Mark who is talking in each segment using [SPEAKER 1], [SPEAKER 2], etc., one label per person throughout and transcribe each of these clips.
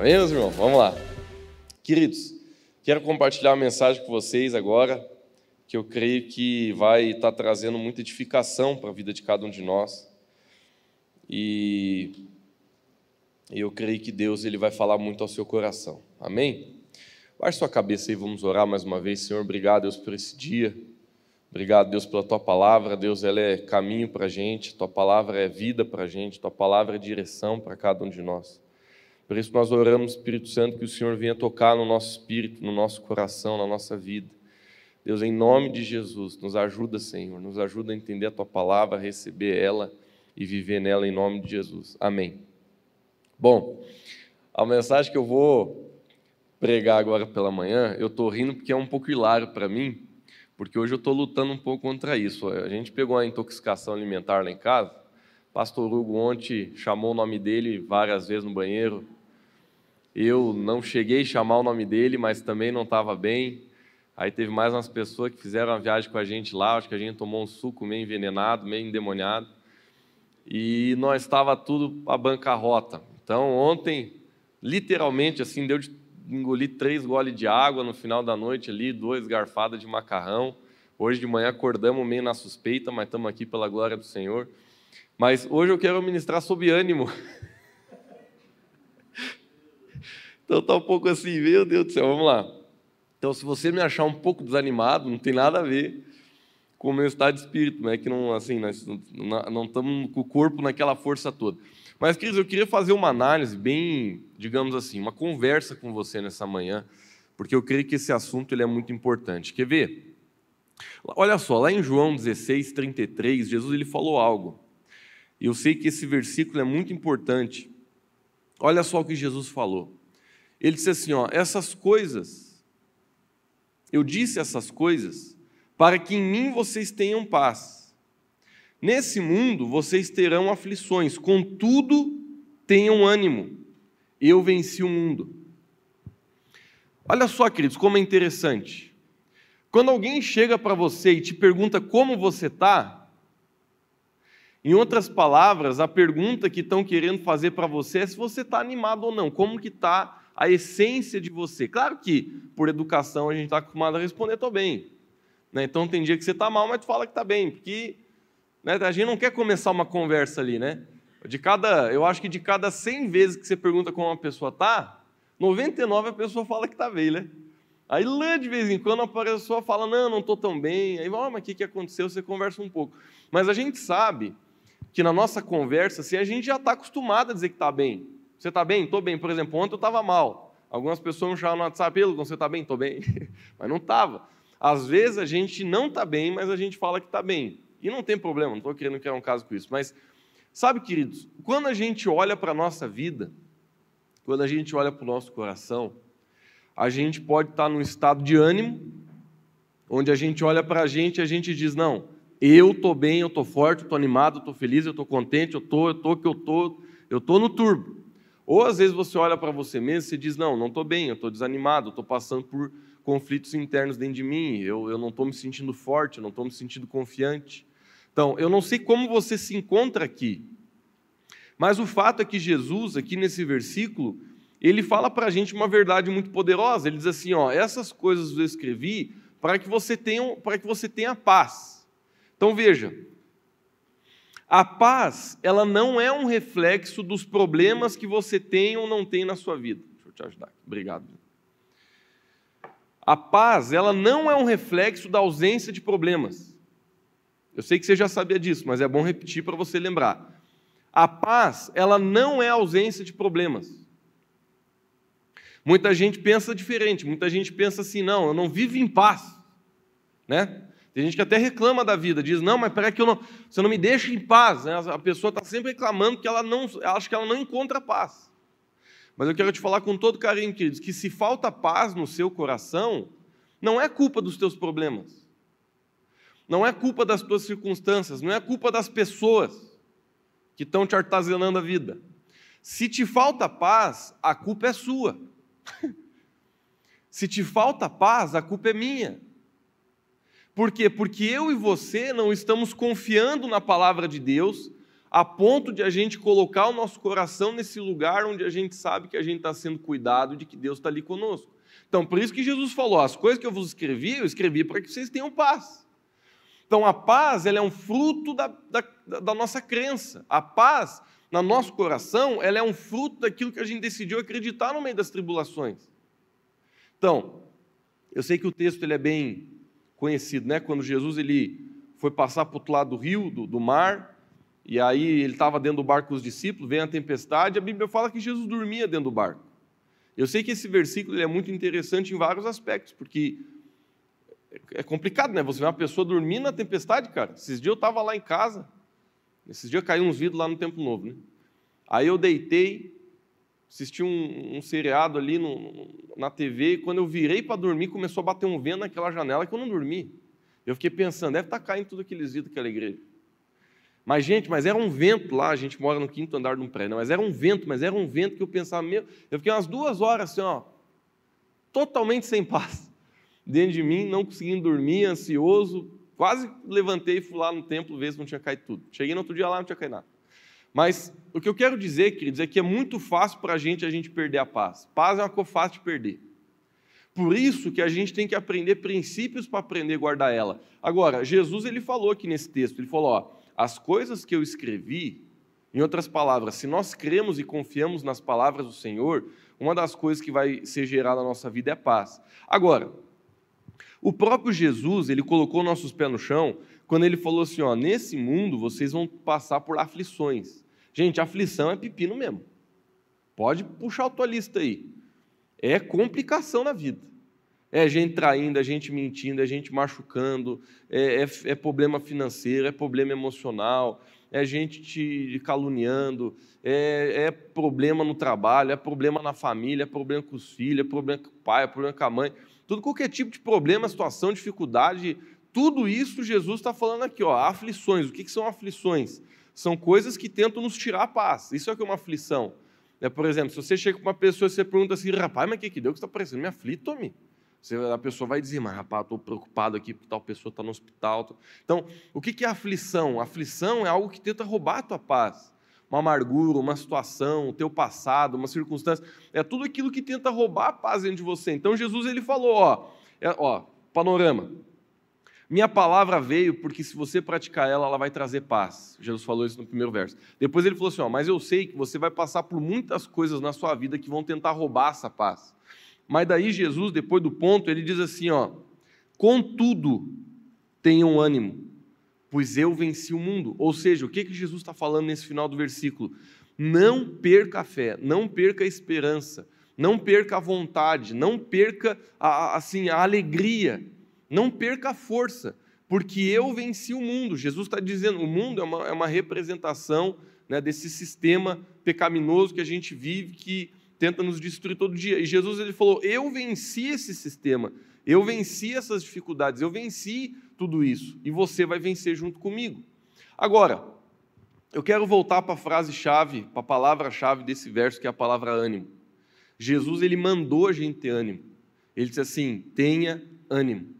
[SPEAKER 1] Amém, meus irmãos? Vamos lá. Queridos, quero compartilhar uma mensagem com vocês agora, que eu creio que vai estar trazendo muita edificação para a vida de cada um de nós. E eu creio que Deus ele vai falar muito ao seu coração. Amém? Baixe sua cabeça aí, vamos orar mais uma vez. Senhor, obrigado, Deus, por esse dia. Obrigado, Deus, pela tua palavra. Deus, ela é caminho para a gente, tua palavra é vida para a gente, tua palavra é direção para cada um de nós. Por isso nós oramos, Espírito Santo, que o Senhor venha tocar no nosso espírito, no nosso coração, na nossa vida. Deus, em nome de Jesus, nos ajuda, Senhor, nos ajuda a entender a tua palavra, a receber ela e viver nela em nome de Jesus. Amém. Bom, a mensagem que eu vou pregar agora pela manhã, eu estou rindo porque é um pouco hilário para mim, porque hoje eu estou lutando um pouco contra isso. A gente pegou uma intoxicação alimentar lá em casa. Pastor Hugo ontem chamou o nome dele várias vezes no banheiro. Eu não cheguei a chamar o nome dele, mas também não estava bem. Aí teve mais umas pessoas que fizeram uma viagem com a gente lá. Acho que a gente tomou um suco meio envenenado, meio endemoniado. E nós estava tudo a bancarrota. Então ontem, literalmente assim, deu de engoli três goles de água no final da noite ali, duas garfadas de macarrão. Hoje de manhã acordamos meio na suspeita, mas estamos aqui pela glória do Senhor. Mas hoje eu quero ministrar sobre ânimo. então está um pouco assim, meu Deus do céu, vamos lá. Então, se você me achar um pouco desanimado, não tem nada a ver com o meu estado de espírito, não é que não, assim, nós não estamos com o corpo naquela força toda. Mas, queridos, eu queria fazer uma análise bem, digamos assim, uma conversa com você nessa manhã, porque eu creio que esse assunto ele é muito importante. Quer ver? Olha só, lá em João 16, 33, Jesus ele falou algo. E eu sei que esse versículo é muito importante. Olha só o que Jesus falou. Ele disse assim: ó, essas coisas, eu disse essas coisas para que em mim vocês tenham paz. Nesse mundo vocês terão aflições, contudo, tenham ânimo. Eu venci o mundo. Olha só, queridos, como é interessante. Quando alguém chega para você e te pergunta como você está, em outras palavras, a pergunta que estão querendo fazer para você é se você está animado ou não, como que está a essência de você. Claro que, por educação, a gente está acostumado a responder, estou bem. Né? Então, tem dia que você está mal, mas tu fala que está bem, porque né? A gente não quer começar uma conversa ali, né? De cada, eu acho que de cada 100 vezes que você pergunta como uma pessoa tá, 99 a pessoa fala que está bem, né? Aí lá de vez em quando a pessoa fala, não, não estou tão bem. Aí, oh, mas o que, que aconteceu? Você conversa um pouco. Mas a gente sabe que na nossa conversa, assim, a gente já está acostumado a dizer que está bem. Você está bem? Estou bem. Por exemplo, ontem eu estava mal. Algumas pessoas me chamaram no WhatsApp, você está bem? Estou bem. mas não estava. Às vezes a gente não está bem, mas a gente fala que está bem. E não tem problema, não estou querendo criar um caso com isso, mas sabe, queridos, quando a gente olha para a nossa vida, quando a gente olha para o nosso coração, a gente pode estar num estado de ânimo, onde a gente olha para a gente e a gente diz: não, eu estou bem, eu estou forte, eu estou animado, eu estou feliz, eu estou contente, eu estou, eu estou que eu estou, eu estou no turbo. Ou às vezes você olha para você mesmo e diz: não, não estou bem, eu estou desanimado, estou passando por conflitos internos dentro de mim, eu, eu não estou me sentindo forte, eu não estou me sentindo confiante. Então, eu não sei como você se encontra aqui, mas o fato é que Jesus, aqui nesse versículo, ele fala para a gente uma verdade muito poderosa. Ele diz assim: ó, essas coisas eu escrevi para que você tenha, para que você tenha paz. Então veja, a paz, ela não é um reflexo dos problemas que você tem ou não tem na sua vida. Deixa eu te ajudar. Obrigado. A paz, ela não é um reflexo da ausência de problemas. Eu sei que você já sabia disso, mas é bom repetir para você lembrar. A paz, ela não é ausência de problemas. Muita gente pensa diferente, muita gente pensa assim, não, eu não vivo em paz. Né? Tem gente que até reclama da vida, diz, não, mas peraí que eu não, você não me deixa em paz. Né? A pessoa está sempre reclamando que ela não, acha que ela não encontra paz. Mas eu quero te falar com todo carinho, queridos, que se falta paz no seu coração, não é culpa dos teus problemas. Não é culpa das tuas circunstâncias, não é culpa das pessoas que estão te artazanando a vida. Se te falta paz, a culpa é sua. Se te falta paz, a culpa é minha. Por quê? Porque eu e você não estamos confiando na palavra de Deus a ponto de a gente colocar o nosso coração nesse lugar onde a gente sabe que a gente está sendo cuidado, de que Deus está ali conosco. Então, por isso que Jesus falou: as coisas que eu vos escrevi, eu escrevi para que vocês tenham paz. Então, a paz ela é um fruto da, da, da nossa crença. A paz, no nosso coração, ela é um fruto daquilo que a gente decidiu acreditar no meio das tribulações. Então, eu sei que o texto ele é bem conhecido, né? Quando Jesus ele foi passar para o outro lado do rio, do, do mar, e aí ele estava dentro do barco com os discípulos, vem a tempestade, a Bíblia fala que Jesus dormia dentro do barco. Eu sei que esse versículo é muito interessante em vários aspectos, porque é complicado, né? Você vê uma pessoa dormindo na tempestade, cara. Esses dias eu estava lá em casa, esses dias caiu uns vidros lá no Templo Novo, né? Aí eu deitei, assisti um, um seriado ali no, na TV, e quando eu virei para dormir, começou a bater um vento naquela janela que eu não dormi. Eu fiquei pensando, deve estar tá caindo tudo aqueles vidros daquela igreja. Mas, gente, mas era um vento lá, a gente mora no quinto andar de um prédio, mas era um vento, mas era um vento que eu pensava, meu, eu fiquei umas duas horas assim, ó, totalmente sem paz, dentro de mim, não conseguindo dormir, ansioso, quase levantei e fui lá no templo ver se não tinha caído tudo. Cheguei no outro dia lá, não tinha caído nada. Mas o que eu quero dizer, queridos, é que é muito fácil para a gente a gente perder a paz. Paz é uma coisa fácil de perder. Por isso que a gente tem que aprender princípios para aprender a guardar ela. Agora, Jesus ele falou aqui nesse texto, ele falou, ó, as coisas que eu escrevi, em outras palavras, se nós cremos e confiamos nas palavras do Senhor, uma das coisas que vai ser gerada na nossa vida é paz. Agora, o próprio Jesus, ele colocou nossos pés no chão quando ele falou assim: ó, nesse mundo vocês vão passar por aflições. Gente, aflição é pepino mesmo. Pode puxar a tua lista aí. É complicação na vida. É gente traindo, é gente mentindo, é gente machucando, é, é, é problema financeiro, é problema emocional, é gente te caluniando, é, é, problema no trabalho, é problema na família, é problema com os filhos, é problema com o pai, é problema com a mãe. Tudo qualquer tipo de problema, situação, dificuldade, tudo isso Jesus está falando aqui, ó, aflições. O que, que são aflições? São coisas que tentam nos tirar a paz. Isso é que é uma aflição. É, por exemplo, se você chega com uma pessoa e você pergunta assim, rapaz, mas o que, que deu que está parecendo? Me aflito. Você, a pessoa vai dizer, mas rapaz, estou preocupado aqui porque tal pessoa está no hospital. Então, o que é aflição? Aflição é algo que tenta roubar a tua paz. Uma amargura, uma situação, o teu passado, uma circunstância. É tudo aquilo que tenta roubar a paz dentro de você. Então, Jesus ele falou, ó, é, ó panorama. Minha palavra veio porque se você praticar ela, ela vai trazer paz. Jesus falou isso no primeiro verso. Depois ele falou assim, ó, mas eu sei que você vai passar por muitas coisas na sua vida que vão tentar roubar essa paz. Mas daí Jesus, depois do ponto, ele diz assim, ó: "Contudo, tenham ânimo, pois eu venci o mundo". Ou seja, o que que Jesus está falando nesse final do versículo? Não perca a fé, não perca a esperança, não perca a vontade, não perca a, assim a alegria, não perca a força, porque eu venci o mundo. Jesus está dizendo, o mundo é uma, é uma representação né, desse sistema pecaminoso que a gente vive, que tenta nos destruir todo dia. E Jesus ele falou: Eu venci esse sistema, eu venci essas dificuldades, eu venci tudo isso, e você vai vencer junto comigo. Agora, eu quero voltar para a frase-chave, para a palavra-chave desse verso, que é a palavra ânimo. Jesus ele mandou a gente ter ânimo. Ele disse assim: tenha ânimo.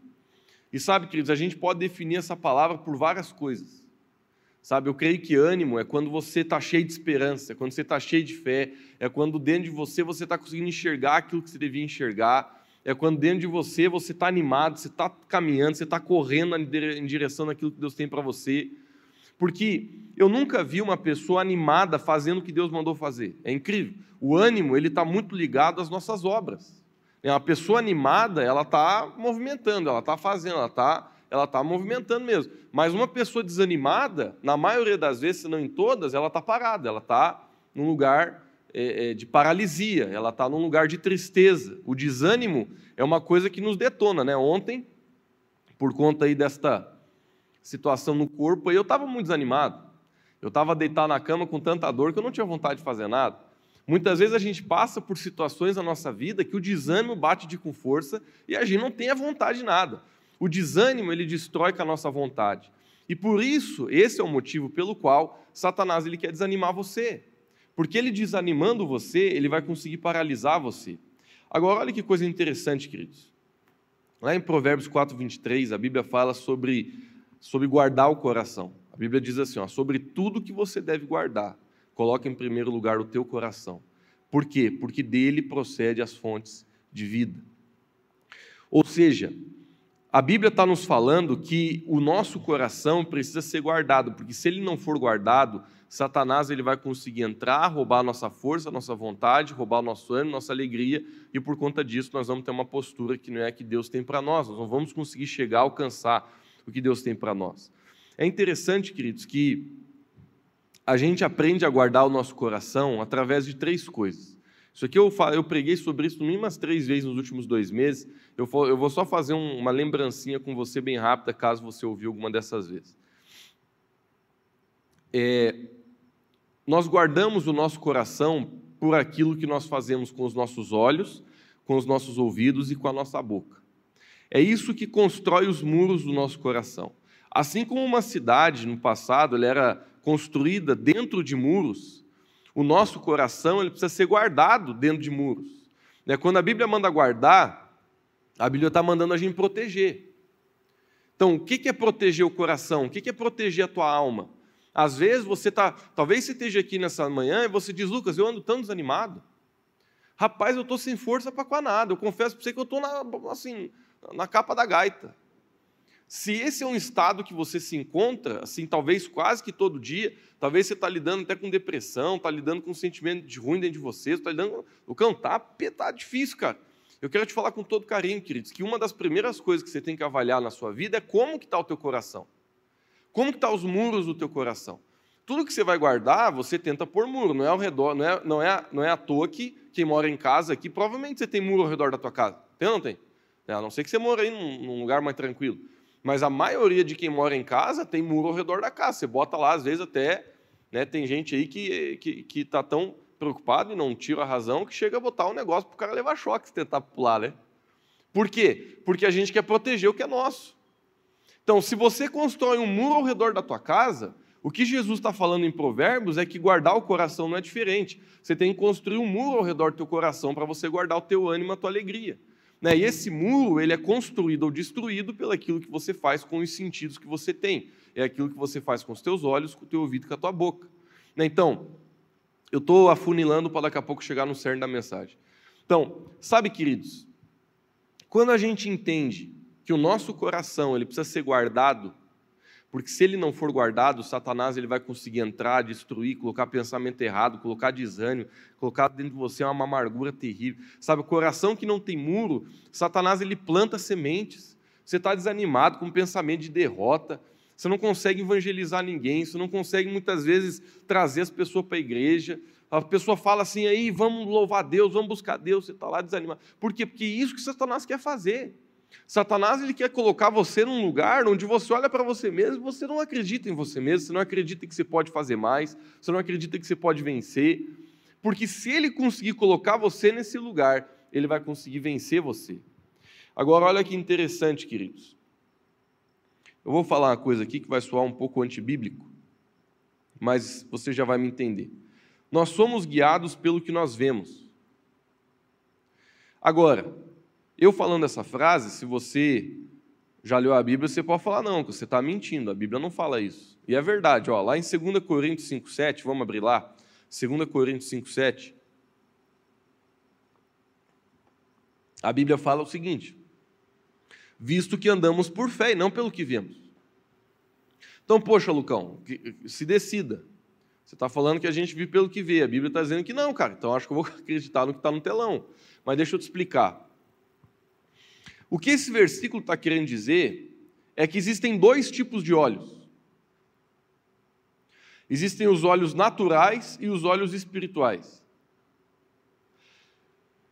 [SPEAKER 1] E sabe, queridos, a gente pode definir essa palavra por várias coisas. Sabe, eu creio que ânimo é quando você está cheio de esperança, é quando você está cheio de fé, é quando dentro de você você está conseguindo enxergar aquilo que você devia enxergar, é quando dentro de você você está animado, você está caminhando, você está correndo em direção daquilo que Deus tem para você. Porque eu nunca vi uma pessoa animada fazendo o que Deus mandou fazer. É incrível. O ânimo ele está muito ligado às nossas obras. É uma pessoa animada, ela está movimentando, ela está fazendo, ela está ela está movimentando mesmo. Mas uma pessoa desanimada, na maioria das vezes, se não em todas, ela está parada, ela está num lugar é, é, de paralisia, ela está num lugar de tristeza. O desânimo é uma coisa que nos detona. Né? Ontem, por conta aí desta situação no corpo, eu estava muito desanimado. Eu estava deitado na cama com tanta dor que eu não tinha vontade de fazer nada. Muitas vezes a gente passa por situações na nossa vida que o desânimo bate de com força e a gente não tem a vontade de nada. O desânimo ele destrói com a nossa vontade. E por isso, esse é o motivo pelo qual Satanás ele quer desanimar você. Porque ele desanimando você, ele vai conseguir paralisar você. Agora, olha que coisa interessante, queridos. Lá em Provérbios 4, 23, a Bíblia fala sobre, sobre guardar o coração. Bíblia diz assim: ó, sobre tudo que você deve guardar, coloque em primeiro lugar o teu coração. Por quê? Porque dele procede as fontes de vida. Ou seja, a Bíblia está nos falando que o nosso coração precisa ser guardado, porque se ele não for guardado, Satanás ele vai conseguir entrar, roubar a nossa força, a nossa vontade, roubar o nosso ânimo, nossa alegria, e por conta disso nós vamos ter uma postura que não é a que Deus tem para nós, nós não vamos conseguir chegar a alcançar o que Deus tem para nós. É interessante, queridos, que a gente aprende a guardar o nosso coração através de três coisas. Isso aqui eu, eu preguei sobre isso umas três vezes nos últimos dois meses. Eu, eu vou só fazer um, uma lembrancinha com você bem rápida, caso você ouviu alguma dessas vezes. É, nós guardamos o nosso coração por aquilo que nós fazemos com os nossos olhos, com os nossos ouvidos e com a nossa boca. É isso que constrói os muros do nosso coração. Assim como uma cidade no passado ela era construída dentro de muros, o nosso coração ele precisa ser guardado dentro de muros. Né, quando a Bíblia manda guardar, a Bíblia está mandando a gente proteger. Então, o que é proteger o coração? O que é proteger a tua alma? Às vezes você está, talvez você esteja aqui nessa manhã e você diz, Lucas, eu ando tão desanimado. Rapaz, eu estou sem força para nada. Eu confesso para você que eu estou na, assim, na capa da gaita. Se esse é um estado que você se encontra, assim, talvez quase que todo dia, talvez você está lidando até com depressão, está lidando com um sentimento de ruim dentro de você, está lidando. O cantar tá, tá difícil, cara. Eu quero te falar com todo carinho, queridos, que uma das primeiras coisas que você tem que avaliar na sua vida é como que está o teu coração. Como que estão tá os muros do teu coração? Tudo que você vai guardar, você tenta pôr muro, não é ao redor, não é, não é, não é à toa que quem mora em casa aqui, provavelmente você tem muro ao redor da tua casa. Tem ou não tem? É, a não ser que você mora aí num, num lugar mais tranquilo. Mas a maioria de quem mora em casa tem muro ao redor da casa. Você bota lá, às vezes até, né, tem gente aí que está que, que tá tão preocupado e não tira a razão que chega a botar um negócio para o cara levar choque se tentar pular, né? Por quê? Porque a gente quer proteger o que é nosso. Então, se você constrói um muro ao redor da tua casa, o que Jesus está falando em Provérbios é que guardar o coração não é diferente. Você tem que construir um muro ao redor do teu coração para você guardar o teu ânimo, a tua alegria. Né? E esse muro ele é construído ou destruído pelo aquilo que você faz com os sentidos que você tem. É aquilo que você faz com os teus olhos, com o teu ouvido, com a tua boca. Né? Então, eu estou afunilando para daqui a pouco chegar no cerne da mensagem. Então, sabe, queridos, quando a gente entende que o nosso coração ele precisa ser guardado, porque se ele não for guardado, Satanás ele vai conseguir entrar, destruir, colocar pensamento errado, colocar desânimo, colocar dentro de você uma amargura terrível. Sabe, coração que não tem muro, Satanás ele planta sementes. Você está desanimado com um pensamento de derrota, você não consegue evangelizar ninguém, você não consegue muitas vezes trazer as pessoas para a igreja. A pessoa fala assim, aí vamos louvar Deus, vamos buscar Deus, você está lá desanimado. Por quê? Porque é isso que Satanás quer fazer. Satanás ele quer colocar você num lugar onde você olha para você mesmo você não acredita em você mesmo, você não acredita que você pode fazer mais, você não acredita que você pode vencer. Porque se ele conseguir colocar você nesse lugar, ele vai conseguir vencer você. Agora, olha que interessante, queridos. Eu vou falar uma coisa aqui que vai soar um pouco antibíblico, mas você já vai me entender. Nós somos guiados pelo que nós vemos. Agora, eu falando essa frase, se você já leu a Bíblia, você pode falar, não, que você está mentindo, a Bíblia não fala isso. E é verdade, ó, lá em 2 Coríntios 5,7, vamos abrir lá, 2 Coríntios 5,7, a Bíblia fala o seguinte: visto que andamos por fé e não pelo que vemos. Então, poxa, Lucão, se decida. Você está falando que a gente vive pelo que vê, a Bíblia está dizendo que não, cara, então acho que eu vou acreditar no que está no telão. Mas deixa eu te explicar. O que esse versículo está querendo dizer é que existem dois tipos de olhos. Existem os olhos naturais e os olhos espirituais.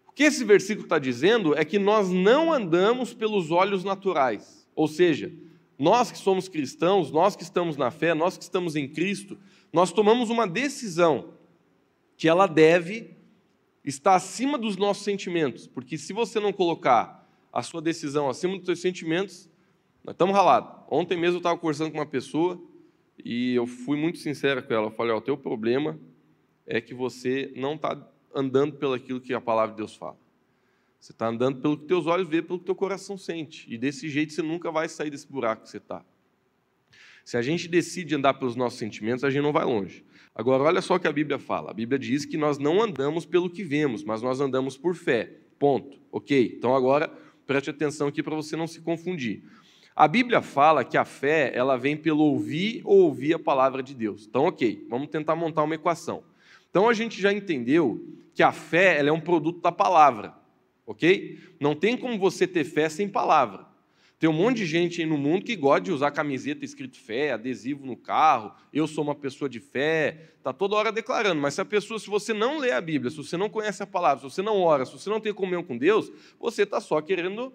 [SPEAKER 1] O que esse versículo está dizendo é que nós não andamos pelos olhos naturais. Ou seja, nós que somos cristãos, nós que estamos na fé, nós que estamos em Cristo, nós tomamos uma decisão que ela deve estar acima dos nossos sentimentos, porque se você não colocar a sua decisão acima dos seus sentimentos, nós estamos ralados. Ontem mesmo eu estava conversando com uma pessoa e eu fui muito sincero com ela. Eu falei: o teu problema é que você não está andando pelo aquilo que a palavra de Deus fala. Você está andando pelo que teus olhos vê, pelo que teu coração sente. E desse jeito você nunca vai sair desse buraco que você está. Se a gente decide andar pelos nossos sentimentos, a gente não vai longe. Agora, olha só o que a Bíblia fala. A Bíblia diz que nós não andamos pelo que vemos, mas nós andamos por fé. Ponto. Ok? Então, agora, preste atenção aqui para você não se confundir. A Bíblia fala que a fé ela vem pelo ouvir ou ouvir a palavra de Deus. Então, ok, vamos tentar montar uma equação. Então, a gente já entendeu que a fé ela é um produto da palavra, ok? Não tem como você ter fé sem palavra. Tem um monte de gente aí no mundo que gosta de usar camiseta escrito fé, adesivo no carro, eu sou uma pessoa de fé, está toda hora declarando. Mas se a pessoa, se você não lê a Bíblia, se você não conhece a palavra, se você não ora, se você não tem comunhão com Deus, você está só querendo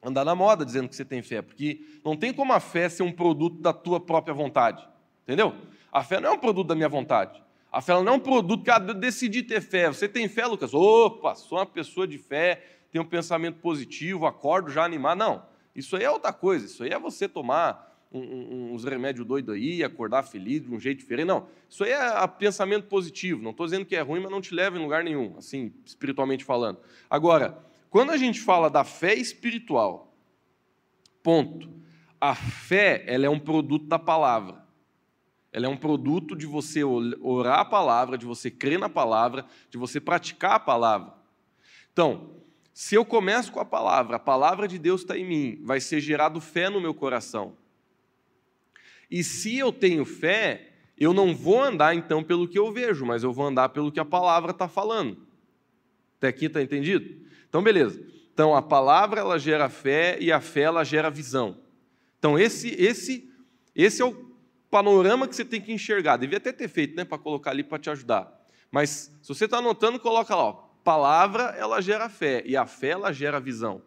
[SPEAKER 1] andar na moda dizendo que você tem fé, porque não tem como a fé ser um produto da tua própria vontade. Entendeu? A fé não é um produto da minha vontade. A fé não é um produto que ah, eu decidi ter fé. Você tem fé, Lucas? Opa, sou uma pessoa de fé, tenho um pensamento positivo, acordo já animado. Não. Isso aí é outra coisa, isso aí é você tomar um, um, uns remédios doidos aí, acordar feliz de um jeito diferente. Não, isso aí é pensamento positivo. Não estou dizendo que é ruim, mas não te leva em lugar nenhum, assim, espiritualmente falando. Agora, quando a gente fala da fé espiritual, ponto. A fé, ela é um produto da palavra. Ela é um produto de você orar a palavra, de você crer na palavra, de você praticar a palavra. Então, se eu começo com a palavra, a palavra de Deus está em mim, vai ser gerado fé no meu coração. E se eu tenho fé, eu não vou andar então pelo que eu vejo, mas eu vou andar pelo que a palavra está falando. Até aqui está entendido? Então, beleza. Então, a palavra ela gera fé e a fé ela gera visão. Então, esse, esse, esse é o panorama que você tem que enxergar. Devia até ter feito, né, para colocar ali para te ajudar. Mas se você está anotando, coloca lá, ó, palavra ela gera fé e a fé ela gera visão.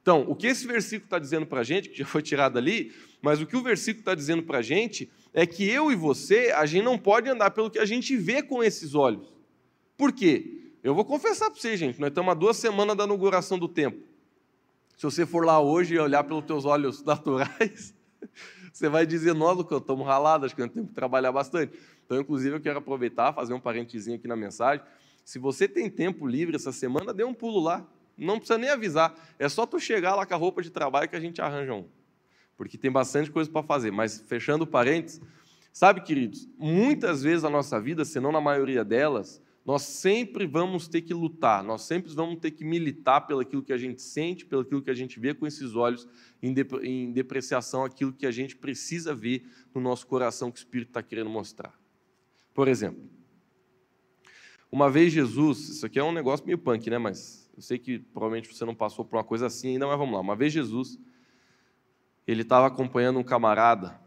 [SPEAKER 1] Então, o que esse versículo está dizendo para a gente, que já foi tirado ali, mas o que o versículo está dizendo para a gente é que eu e você, a gente não pode andar pelo que a gente vê com esses olhos. Por quê? Eu vou confessar para você, gente, nós estamos há duas semanas da inauguração do templo. Se você for lá hoje e olhar pelos teus olhos naturais, você vai dizer, nossa, eu estamos ralados, acho que nós temos que trabalhar bastante. Então, inclusive, eu quero aproveitar, fazer um parentezinho aqui na mensagem. Se você tem tempo livre essa semana, dê um pulo lá. Não precisa nem avisar. É só tu chegar lá com a roupa de trabalho que a gente arranja um. Porque tem bastante coisa para fazer. Mas, fechando parênteses, sabe, queridos, muitas vezes a nossa vida, se não na maioria delas, nós sempre vamos ter que lutar, nós sempre vamos ter que militar pelo aquilo que a gente sente, pelo aquilo que a gente vê com esses olhos, em depreciação aquilo que a gente precisa ver no nosso coração que o Espírito está querendo mostrar. Por exemplo, uma vez Jesus, isso aqui é um negócio meio punk, né? Mas eu sei que provavelmente você não passou por uma coisa assim ainda, mas vamos lá. Uma vez Jesus, ele estava acompanhando um camarada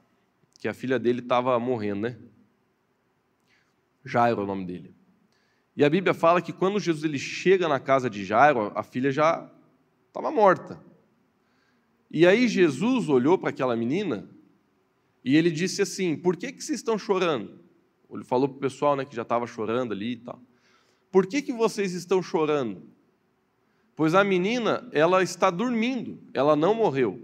[SPEAKER 1] que a filha dele estava morrendo, né? Jairo é o nome dele. E a Bíblia fala que quando Jesus ele chega na casa de Jairo, a filha já estava morta. E aí Jesus olhou para aquela menina e ele disse assim: Por que, que vocês estão chorando? Ele falou para o pessoal né, que já estava chorando ali e tal. Por que, que vocês estão chorando? Pois a menina, ela está dormindo, ela não morreu.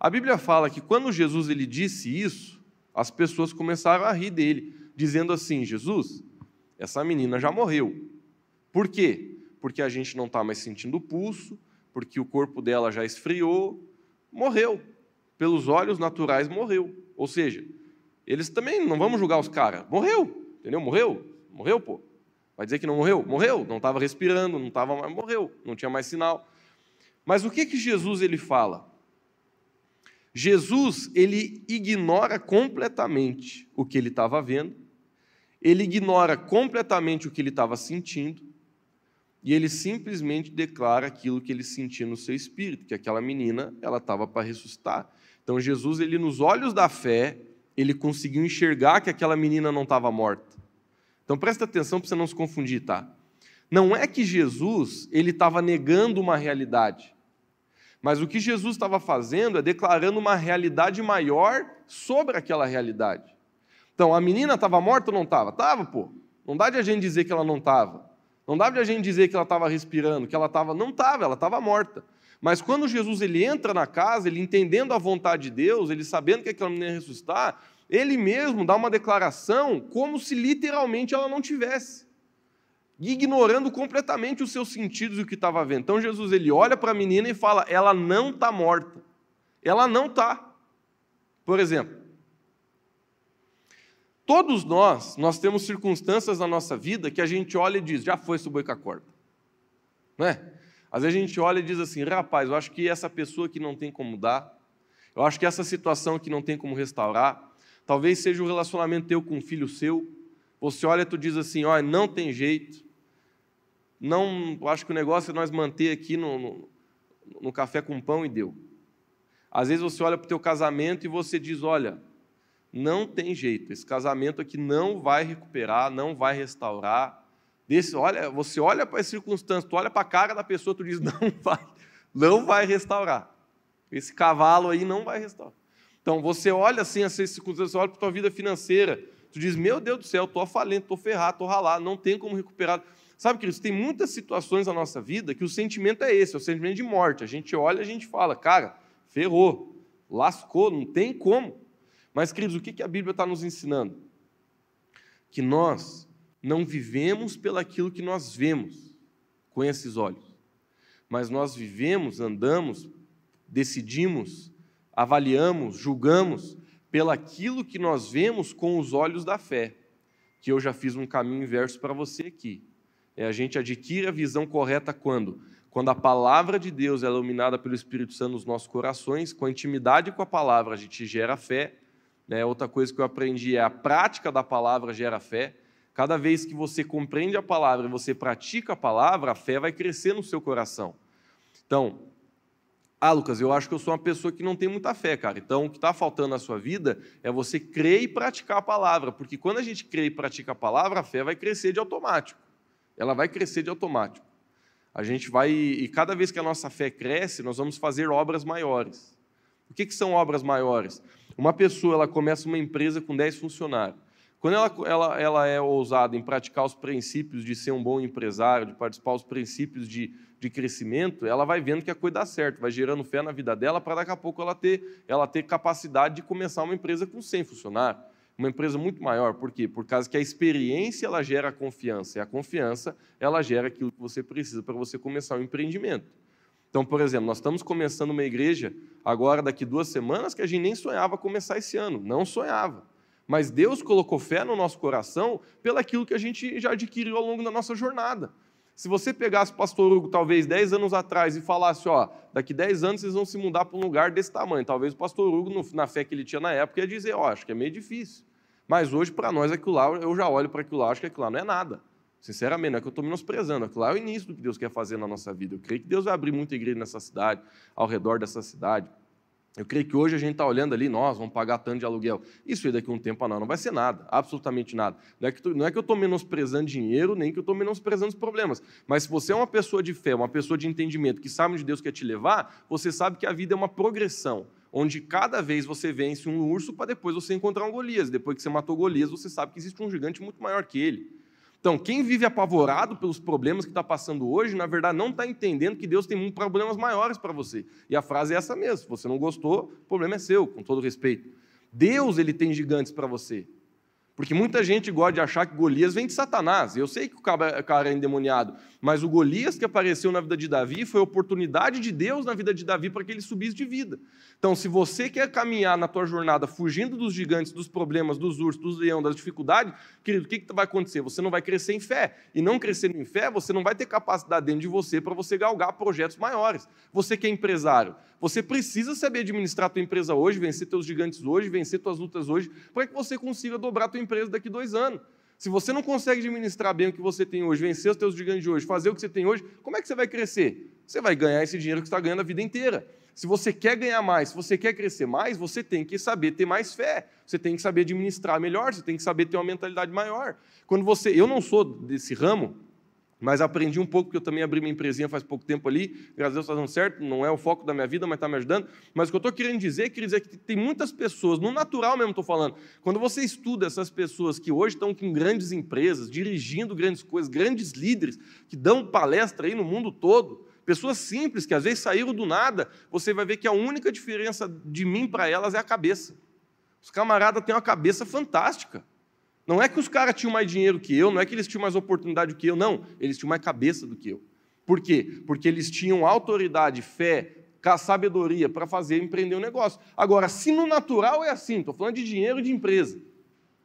[SPEAKER 1] A Bíblia fala que quando Jesus ele disse isso, as pessoas começaram a rir dele, dizendo assim: Jesus, essa menina já morreu. Por quê? Porque a gente não está mais sentindo o pulso, porque o corpo dela já esfriou, morreu. Pelos olhos naturais, morreu. Ou seja, eles também não vamos julgar os caras. Morreu, entendeu? Morreu, morreu, pô. Vai dizer que não morreu? Morreu, não estava respirando, não estava morreu, não tinha mais sinal. Mas o que que Jesus ele fala? Jesus ele ignora completamente o que ele estava vendo, ele ignora completamente o que ele estava sentindo, e ele simplesmente declara aquilo que ele sentia no seu espírito, que aquela menina ela estava para ressuscitar. Então Jesus ele nos olhos da fé ele conseguiu enxergar que aquela menina não estava morta. Então presta atenção para você não se confundir, tá? Não é que Jesus ele estava negando uma realidade, mas o que Jesus estava fazendo é declarando uma realidade maior sobre aquela realidade. Então, a menina estava morta ou não estava? Estava, pô. Não dá de a gente dizer que ela não estava. Não dá de a gente dizer que ela estava respirando, que ela estava. Não estava, ela estava morta. Mas quando Jesus ele entra na casa, ele entendendo a vontade de Deus, ele sabendo que aquela menina ia ressuscitar, ele mesmo dá uma declaração como se literalmente ela não tivesse, ignorando completamente os seus sentidos e o que estava vendo. Então Jesus ele olha para a menina e fala: ela não está morta, ela não está. Por exemplo, todos nós, nós temos circunstâncias na nossa vida que a gente olha e diz, já foi esse boi com a corda. Não é? Às vezes a gente olha e diz assim, rapaz, eu acho que essa pessoa que não tem como dar, eu acho que essa situação que não tem como restaurar, talvez seja o relacionamento teu com um filho seu. Você olha e tu diz assim, olha, não tem jeito. Não, acho que o negócio é nós manter aqui no, no, no café com pão e deu. Às vezes você olha para o teu casamento e você diz, olha, não tem jeito, esse casamento aqui não vai recuperar, não vai restaurar. Desse, olha, você olha para as circunstâncias, tu olha para a cara da pessoa, tu diz, não vai, não vai restaurar. Esse cavalo aí não vai restaurar. Então, você olha assim, essas circunstâncias, você olha para a tua vida financeira, tu diz, meu Deus do céu, estou falente, estou ferrado, estou ralado, não tem como recuperar. Sabe, queridos, tem muitas situações na nossa vida que o sentimento é esse, é o sentimento de morte. A gente olha e a gente fala, cara, ferrou, lascou, não tem como. Mas, queridos, o que a Bíblia está nos ensinando? Que nós não vivemos pelaquilo que nós vemos com esses olhos, mas nós vivemos, andamos decidimos, avaliamos, julgamos pelaquilo que nós vemos com os olhos da fé. Que eu já fiz um caminho inverso para você aqui. É a gente adquire a visão correta quando? Quando a palavra de Deus é iluminada pelo Espírito Santo nos nossos corações, com a intimidade com a palavra a gente gera fé. Né? Outra coisa que eu aprendi é a prática da palavra gera fé. Cada vez que você compreende a palavra e você pratica a palavra, a fé vai crescer no seu coração. Então, ah, Lucas, eu acho que eu sou uma pessoa que não tem muita fé, cara. Então, o que está faltando na sua vida é você crer e praticar a palavra, porque quando a gente crê e pratica a palavra, a fé vai crescer de automático. Ela vai crescer de automático. A gente vai, e cada vez que a nossa fé cresce, nós vamos fazer obras maiores. O que, que são obras maiores? Uma pessoa ela começa uma empresa com 10 funcionários. Quando ela, ela, ela é ousada em praticar os princípios de ser um bom empresário, de participar dos princípios de de crescimento, ela vai vendo que a coisa dá certo, vai gerando fé na vida dela para daqui a pouco ela ter, ela ter capacidade de começar uma empresa com 100 funcionários. Uma empresa muito maior, por quê? Por causa que a experiência ela gera confiança, e a confiança ela gera aquilo que você precisa para você começar um empreendimento. Então, por exemplo, nós estamos começando uma igreja agora, daqui duas semanas, que a gente nem sonhava começar esse ano, não sonhava. Mas Deus colocou fé no nosso coração pelaquilo que a gente já adquiriu ao longo da nossa jornada. Se você pegasse o pastor Hugo, talvez 10 anos atrás, e falasse, ó, daqui 10 anos vocês vão se mudar para um lugar desse tamanho, talvez o pastor Hugo, na fé que ele tinha na época, ia dizer, ó, acho que é meio difícil. Mas hoje, para nós, aquilo lá, eu já olho para aquilo lá, acho que aquilo lá não é nada. Sinceramente, não é que eu estou menosprezando, aquilo lá é o início do que Deus quer fazer na nossa vida. Eu creio que Deus vai abrir muita igreja nessa cidade, ao redor dessa cidade. Eu creio que hoje a gente está olhando ali, nós vamos pagar tanto de aluguel. Isso aí daqui a um tempo não, não vai ser nada, absolutamente nada. Não é que, não é que eu estou menosprezando dinheiro, nem que eu estou menosprezando os problemas. Mas se você é uma pessoa de fé, uma pessoa de entendimento, que sabe onde Deus quer te levar, você sabe que a vida é uma progressão, onde cada vez você vence um urso para depois você encontrar um Golias. Depois que você matou Golias, você sabe que existe um gigante muito maior que ele. Então, quem vive apavorado pelos problemas que está passando hoje, na verdade, não está entendendo que Deus tem problemas maiores para você. E a frase é essa mesmo: se você não gostou, o problema é seu, com todo respeito. Deus ele tem gigantes para você. Porque muita gente gosta de achar que Golias vem de Satanás. Eu sei que o cara é endemoniado, mas o Golias que apareceu na vida de Davi foi a oportunidade de Deus na vida de Davi para que ele subisse de vida. Então, se você quer caminhar na tua jornada fugindo dos gigantes, dos problemas, dos ursos, dos leões, das dificuldades, querido, o que, que vai acontecer? Você não vai crescer em fé. E não crescendo em fé, você não vai ter capacidade dentro de você para você galgar projetos maiores. Você que é empresário, você precisa saber administrar a tua empresa hoje, vencer teus gigantes hoje, vencer tuas lutas hoje, para que você consiga dobrar a tua empresa daqui dois anos. Se você não consegue administrar bem o que você tem hoje, vencer os teus gigantes de hoje, fazer o que você tem hoje, como é que você vai crescer? Você vai ganhar esse dinheiro que você está ganhando a vida inteira. Se você quer ganhar mais, se você quer crescer mais, você tem que saber ter mais fé. Você tem que saber administrar melhor, você tem que saber ter uma mentalidade maior. Quando você, eu não sou desse ramo, mas aprendi um pouco, porque eu também abri minha empresinha faz pouco tempo ali, graças a Deus está dando certo, não é o foco da minha vida, mas está me ajudando. Mas o que eu estou querendo dizer, queria dizer que tem muitas pessoas, no natural mesmo estou falando, quando você estuda essas pessoas que hoje estão com grandes empresas, dirigindo grandes coisas, grandes líderes, que dão palestra aí no mundo todo, pessoas simples que às vezes saíram do nada, você vai ver que a única diferença de mim para elas é a cabeça. Os camaradas têm uma cabeça fantástica. Não é que os caras tinham mais dinheiro que eu, não é que eles tinham mais oportunidade que eu, não. Eles tinham mais cabeça do que eu. Por quê? Porque eles tinham autoridade, fé, sabedoria para fazer empreender um negócio. Agora, se no natural é assim, estou falando de dinheiro de empresa.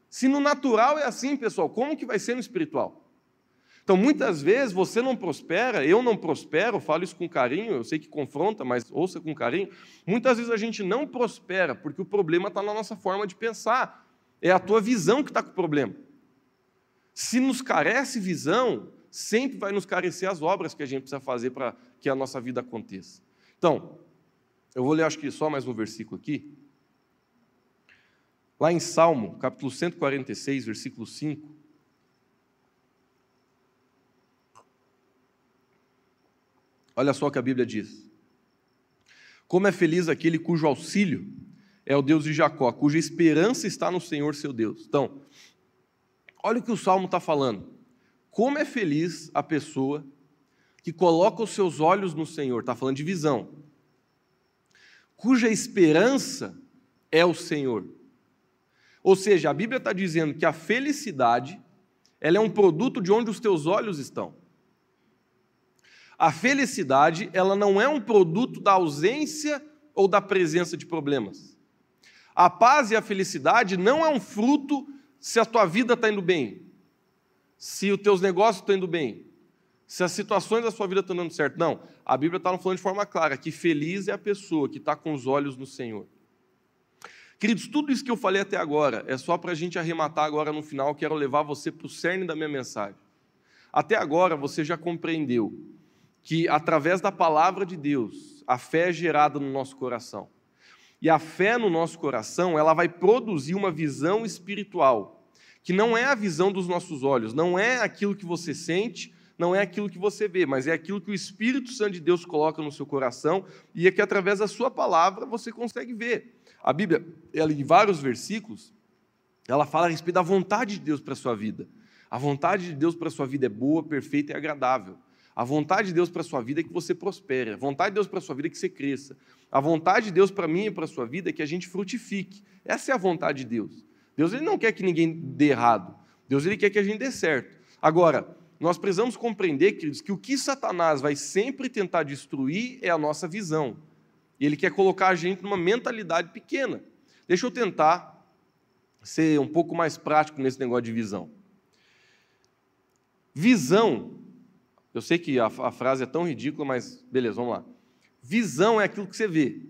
[SPEAKER 1] Se no natural é assim, pessoal, como que vai ser no espiritual? Então, muitas vezes você não prospera, eu não prospero, falo isso com carinho, eu sei que confronta, mas ouça com carinho. Muitas vezes a gente não prospera porque o problema está na nossa forma de pensar. É a tua visão que está com o problema. Se nos carece visão, sempre vai nos carecer as obras que a gente precisa fazer para que a nossa vida aconteça. Então, eu vou ler acho que só mais um versículo aqui. Lá em Salmo, capítulo 146, versículo 5. Olha só o que a Bíblia diz. Como é feliz aquele cujo auxílio é o Deus de Jacó, cuja esperança está no Senhor seu Deus. Então, olha o que o Salmo está falando. Como é feliz a pessoa que coloca os seus olhos no Senhor, está falando de visão, cuja esperança é o Senhor. Ou seja, a Bíblia está dizendo que a felicidade ela é um produto de onde os teus olhos estão. A felicidade, ela não é um produto da ausência ou da presença de problemas. A paz e a felicidade não é um fruto se a tua vida está indo bem, se os teus negócios estão indo bem, se as situações da sua vida estão dando certo. Não, a Bíblia está falando de forma clara que feliz é a pessoa que está com os olhos no Senhor. Queridos, tudo isso que eu falei até agora é só para a gente arrematar agora no final. Quero levar você para o cerne da minha mensagem. Até agora você já compreendeu que através da palavra de Deus, a fé é gerada no nosso coração. E a fé no nosso coração, ela vai produzir uma visão espiritual, que não é a visão dos nossos olhos, não é aquilo que você sente, não é aquilo que você vê, mas é aquilo que o Espírito Santo de Deus coloca no seu coração e é que através da sua palavra você consegue ver. A Bíblia, ela, em vários versículos, ela fala a respeito da vontade de Deus para a sua vida. A vontade de Deus para a sua vida é boa, perfeita e agradável. A vontade de Deus para a sua vida é que você prospere. A vontade de Deus para a sua vida é que você cresça. A vontade de Deus para mim e para a sua vida é que a gente frutifique. Essa é a vontade de Deus. Deus ele não quer que ninguém dê errado. Deus ele quer que a gente dê certo. Agora, nós precisamos compreender, queridos, que o que Satanás vai sempre tentar destruir é a nossa visão. Ele quer colocar a gente numa mentalidade pequena. Deixa eu tentar ser um pouco mais prático nesse negócio de visão. Visão eu sei que a, a frase é tão ridícula, mas beleza, vamos lá. Visão é aquilo que você vê.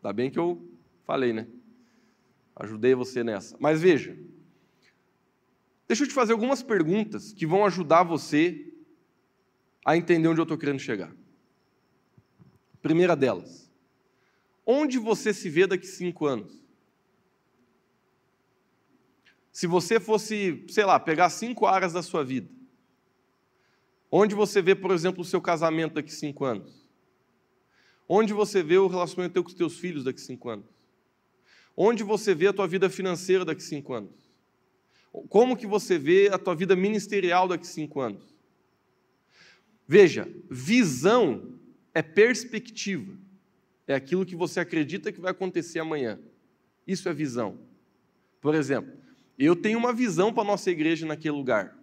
[SPEAKER 1] Tá bem que eu falei, né? Ajudei você nessa. Mas veja, deixa eu te fazer algumas perguntas que vão ajudar você a entender onde eu estou querendo chegar. Primeira delas, onde você se vê daqui cinco anos? Se você fosse, sei lá, pegar cinco áreas da sua vida, Onde você vê, por exemplo, o seu casamento daqui cinco anos? Onde você vê o relacionamento com os teus filhos daqui cinco anos? Onde você vê a tua vida financeira daqui cinco anos? Como que você vê a tua vida ministerial daqui cinco anos? Veja, visão é perspectiva. É aquilo que você acredita que vai acontecer amanhã. Isso é visão. Por exemplo, eu tenho uma visão para a nossa igreja naquele lugar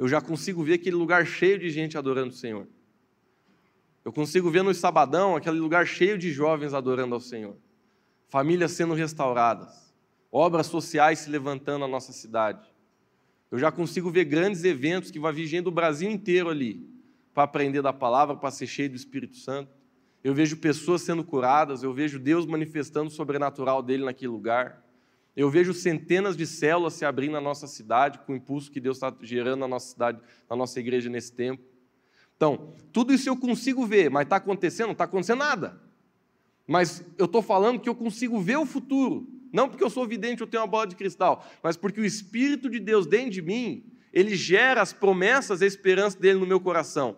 [SPEAKER 1] eu já consigo ver aquele lugar cheio de gente adorando o Senhor. Eu consigo ver no sabadão aquele lugar cheio de jovens adorando ao Senhor. Famílias sendo restauradas. Obras sociais se levantando na nossa cidade. Eu já consigo ver grandes eventos que vai vir gente do Brasil inteiro ali para aprender da palavra, para ser cheio do Espírito Santo. Eu vejo pessoas sendo curadas, eu vejo Deus manifestando o sobrenatural dele naquele lugar. Eu vejo centenas de células se abrindo na nossa cidade, com o impulso que Deus está gerando na nossa cidade, na nossa igreja nesse tempo. Então, tudo isso eu consigo ver, mas está acontecendo? Não está acontecendo nada. Mas eu estou falando que eu consigo ver o futuro. Não porque eu sou vidente, eu tenho uma bola de cristal, mas porque o Espírito de Deus dentro de mim, ele gera as promessas e a esperança dele no meu coração.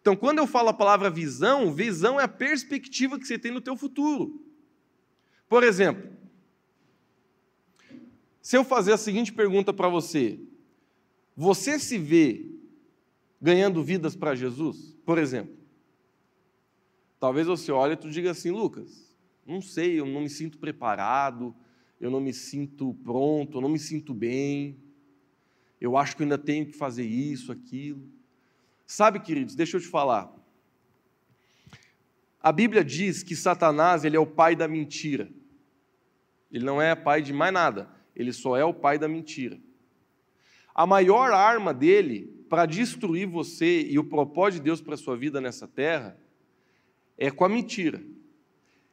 [SPEAKER 1] Então, quando eu falo a palavra visão, visão é a perspectiva que você tem no teu futuro. Por exemplo, se eu fazer a seguinte pergunta para você: você se vê ganhando vidas para Jesus, por exemplo? Talvez você olhe e tu diga assim, Lucas, não sei, eu não me sinto preparado, eu não me sinto pronto, eu não me sinto bem, eu acho que ainda tenho que fazer isso, aquilo. Sabe, queridos, deixa eu te falar. A Bíblia diz que Satanás ele é o pai da mentira. Ele não é pai de mais nada, ele só é o pai da mentira. A maior arma dele para destruir você e o propósito de Deus para a sua vida nessa terra é com a mentira.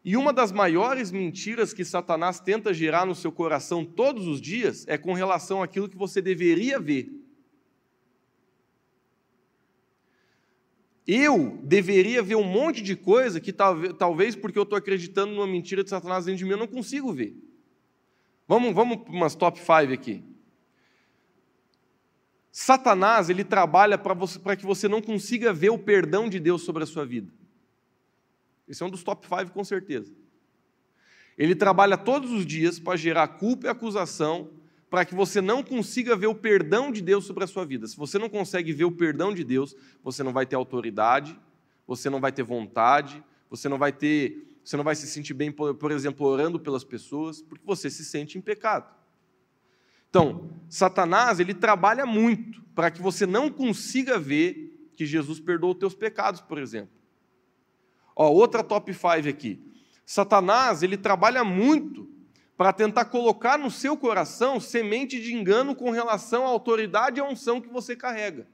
[SPEAKER 1] E uma das maiores mentiras que Satanás tenta gerar no seu coração todos os dias é com relação àquilo que você deveria ver. Eu deveria ver um monte de coisa que talvez porque eu estou acreditando numa mentira de Satanás dentro de mim, eu não consigo ver. Vamos, vamos para umas top 5 aqui. Satanás, ele trabalha para que você não consiga ver o perdão de Deus sobre a sua vida. Esse é um dos top 5 com certeza. Ele trabalha todos os dias para gerar culpa e acusação para que você não consiga ver o perdão de Deus sobre a sua vida. Se você não consegue ver o perdão de Deus, você não vai ter autoridade, você não vai ter vontade, você não vai ter, você não vai se sentir bem, por exemplo, orando pelas pessoas, porque você se sente em pecado. Então, Satanás, ele trabalha muito para que você não consiga ver que Jesus perdoou os teus pecados, por exemplo. Ó, outra top 5 aqui. Satanás, ele trabalha muito para tentar colocar no seu coração semente de engano com relação à autoridade e à unção que você carrega.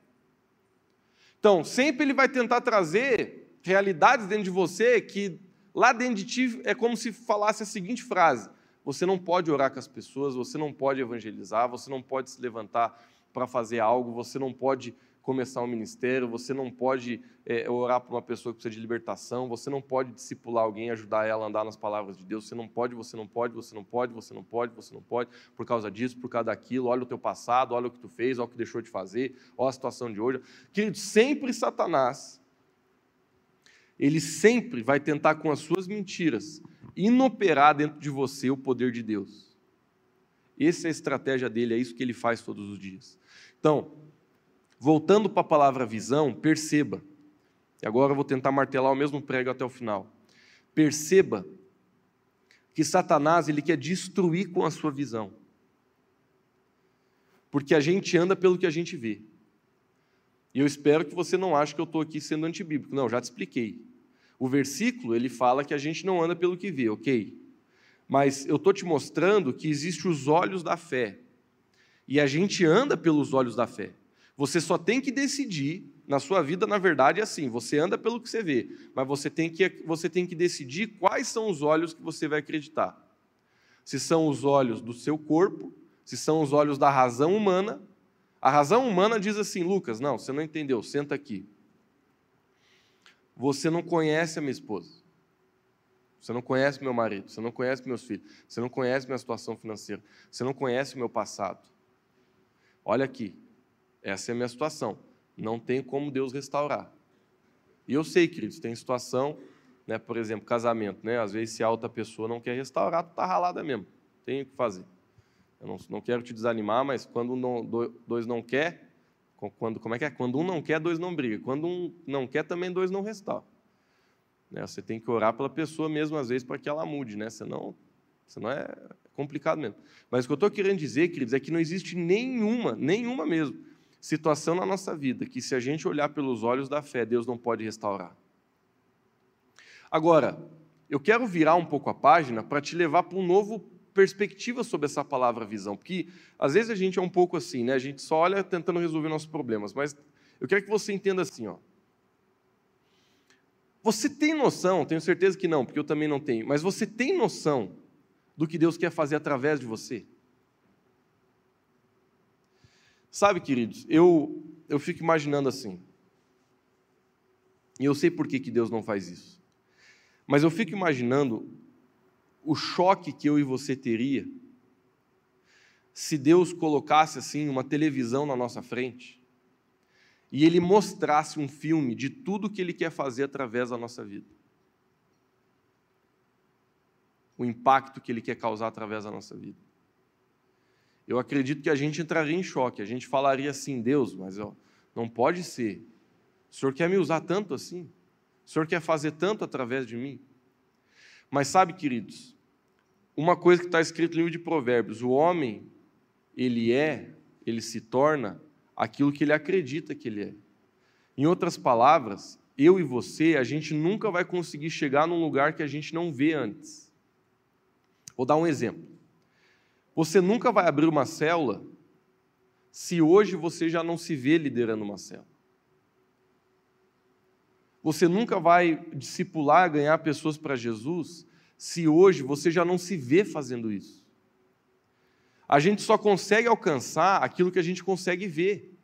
[SPEAKER 1] Então, sempre ele vai tentar trazer realidades dentro de você que lá dentro de ti é como se falasse a seguinte frase: você não pode orar com as pessoas, você não pode evangelizar, você não pode se levantar para fazer algo, você não pode começar um ministério, você não pode é, orar para uma pessoa que precisa de libertação, você não pode discipular alguém, ajudar ela a andar nas palavras de Deus, você não pode, você não pode, você não pode, você não pode, você não pode, por causa disso, por causa daquilo, olha o teu passado, olha o que tu fez, olha o que deixou de fazer, olha a situação de hoje. Querido, sempre Satanás, ele sempre vai tentar com as suas mentiras inoperar dentro de você o poder de Deus. Essa é a estratégia dele, é isso que ele faz todos os dias. Então, Voltando para a palavra visão, perceba, e agora eu vou tentar martelar o mesmo prego até o final. Perceba que Satanás ele quer destruir com a sua visão. Porque a gente anda pelo que a gente vê. E eu espero que você não ache que eu estou aqui sendo antibíblico. Não, já te expliquei. O versículo ele fala que a gente não anda pelo que vê, ok? Mas eu estou te mostrando que existem os olhos da fé. E a gente anda pelos olhos da fé. Você só tem que decidir, na sua vida, na verdade, é assim: você anda pelo que você vê, mas você tem que, você tem que decidir quais são os olhos que você vai acreditar. Se são os olhos do seu corpo, se são os olhos da razão humana. A razão humana diz assim: Lucas, não, você não entendeu, senta aqui. Você não conhece a minha esposa. Você não conhece meu marido, você não conhece meus filhos, você não conhece minha situação financeira, você não conhece o meu passado. Olha aqui, essa é a minha situação. Não tem como Deus restaurar. E eu sei, queridos, tem situação, né, por exemplo, casamento, né? Às vezes se a outra pessoa não quer restaurar, tu tá ralada mesmo. Tem o que fazer. Eu não, não quero te desanimar, mas quando um, dois não quer, quando, como é que é? Quando um não quer, dois não brigam. Quando um não quer, também dois não restauram. Né? Você tem que orar pela pessoa mesmo, às vezes, para que ela mude, né? Senão, senão é complicado mesmo. Mas o que eu estou querendo dizer, queridos, é que não existe nenhuma, nenhuma mesmo, situação na nossa vida que, se a gente olhar pelos olhos da fé, Deus não pode restaurar. Agora, eu quero virar um pouco a página para te levar para um novo perspectiva sobre essa palavra visão, porque às vezes a gente é um pouco assim, né? A gente só olha tentando resolver nossos problemas, mas eu quero que você entenda assim, ó. Você tem noção, tenho certeza que não, porque eu também não tenho, mas você tem noção do que Deus quer fazer através de você? Sabe, queridos, eu, eu fico imaginando assim. E eu sei por que, que Deus não faz isso. Mas eu fico imaginando o choque que eu e você teria se Deus colocasse assim uma televisão na nossa frente e ele mostrasse um filme de tudo que ele quer fazer através da nossa vida. O impacto que ele quer causar através da nossa vida eu acredito que a gente entraria em choque. A gente falaria assim: Deus, mas ó, não pode ser. O Senhor quer me usar tanto assim? O Senhor quer fazer tanto através de mim? Mas sabe, queridos, uma coisa que está escrito no livro de Provérbios: o homem, ele é, ele se torna aquilo que ele acredita que ele é. Em outras palavras, eu e você, a gente nunca vai conseguir chegar num lugar que a gente não vê antes. Vou dar um exemplo. Você nunca vai abrir uma célula se hoje você já não se vê liderando uma célula. Você nunca vai discipular, ganhar pessoas para Jesus, se hoje você já não se vê fazendo isso. A gente só consegue alcançar aquilo que a gente consegue ver.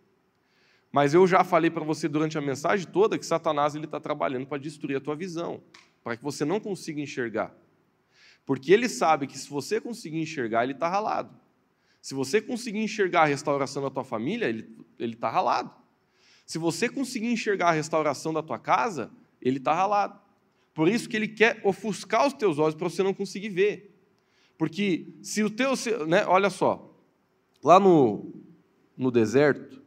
[SPEAKER 1] Mas eu já falei para você durante a mensagem toda que Satanás ele está trabalhando para destruir a tua visão, para que você não consiga enxergar. Porque ele sabe que se você conseguir enxergar, ele está ralado. Se você conseguir enxergar a restauração da tua família, ele está ralado. Se você conseguir enxergar a restauração da tua casa, ele está ralado. Por isso que ele quer ofuscar os teus olhos para você não conseguir ver. Porque se o teu. Né, olha só, lá no, no deserto,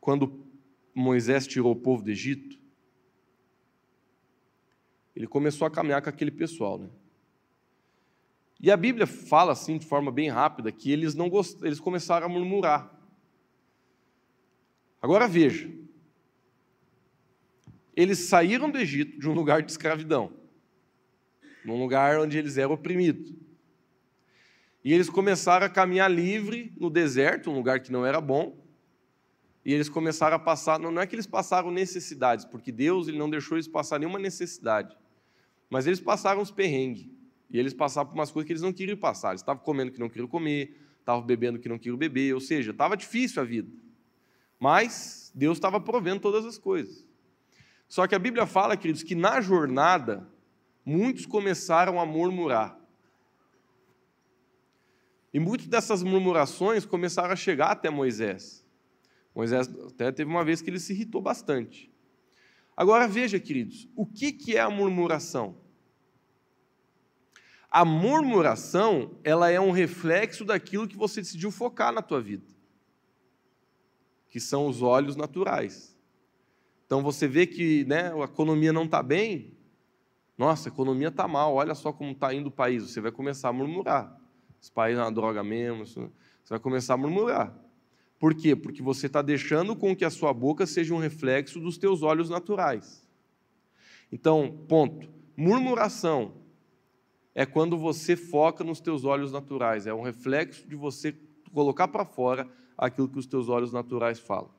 [SPEAKER 1] quando Moisés tirou o povo do Egito, ele começou a caminhar com aquele pessoal, né? E a Bíblia fala assim de forma bem rápida que eles não gost... eles começaram a murmurar. Agora veja. Eles saíram do Egito de um lugar de escravidão, num lugar onde eles eram oprimidos. E eles começaram a caminhar livre no deserto, um lugar que não era bom, e eles começaram a passar, não é que eles passaram necessidades, porque Deus ele não deixou eles passar nenhuma necessidade, mas eles passaram os perrengues, e eles passaram por umas coisas que eles não queriam passar, eles estavam comendo que não queriam comer, estavam bebendo que não queriam beber, ou seja, estava difícil a vida, mas Deus estava provendo todas as coisas. Só que a Bíblia fala, queridos, que na jornada, muitos começaram a murmurar. E muitas dessas murmurações começaram a chegar até Moisés. Moisés até teve uma vez que ele se irritou bastante. Agora veja, queridos, o que, é a murmuração? A murmuração, ela é um reflexo daquilo que você decidiu focar na tua vida, que são os olhos naturais. Então você vê que né, a economia não está bem, nossa, a economia está mal, olha só como está indo o país, você vai começar a murmurar. Esse país é uma droga mesmo, você vai começar a murmurar. Por quê? Porque você está deixando com que a sua boca seja um reflexo dos teus olhos naturais. Então, ponto. Murmuração é quando você foca nos teus olhos naturais, é um reflexo de você colocar para fora aquilo que os teus olhos naturais falam.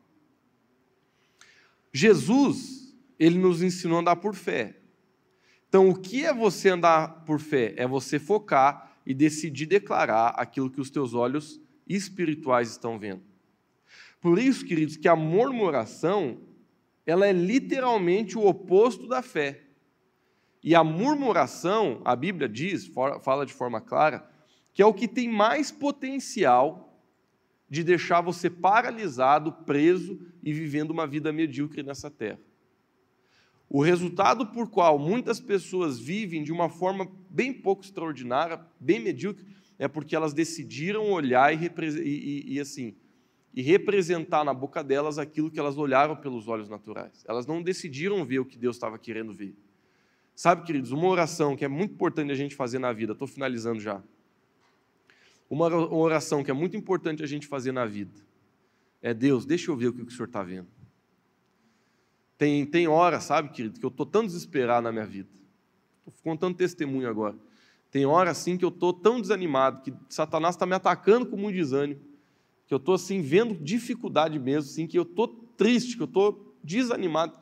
[SPEAKER 1] Jesus, ele nos ensinou a andar por fé. Então, o que é você andar por fé? É você focar e decidir declarar aquilo que os teus olhos espirituais estão vendo. Por isso, queridos, que a murmuração, ela é literalmente o oposto da fé. E a murmuração, a Bíblia diz, fala de forma clara, que é o que tem mais potencial de deixar você paralisado, preso e vivendo uma vida medíocre nessa terra. O resultado por qual muitas pessoas vivem de uma forma bem pouco extraordinária, bem medíocre, é porque elas decidiram olhar e, e, e, assim, e representar na boca delas aquilo que elas olharam pelos olhos naturais. Elas não decidiram ver o que Deus estava querendo ver. Sabe, queridos, uma oração que é muito importante a gente fazer na vida, estou finalizando já. Uma oração que é muito importante a gente fazer na vida é: Deus, deixa eu ver o que o Senhor está vendo. Tem, tem hora, sabe, querido, que eu estou tão desesperado na minha vida. Estou contando testemunho agora. Tem hora assim que eu estou tão desanimado, que Satanás está me atacando com muito desânimo que eu estou assim vendo dificuldade mesmo, assim, que eu estou triste, que eu estou desanimado.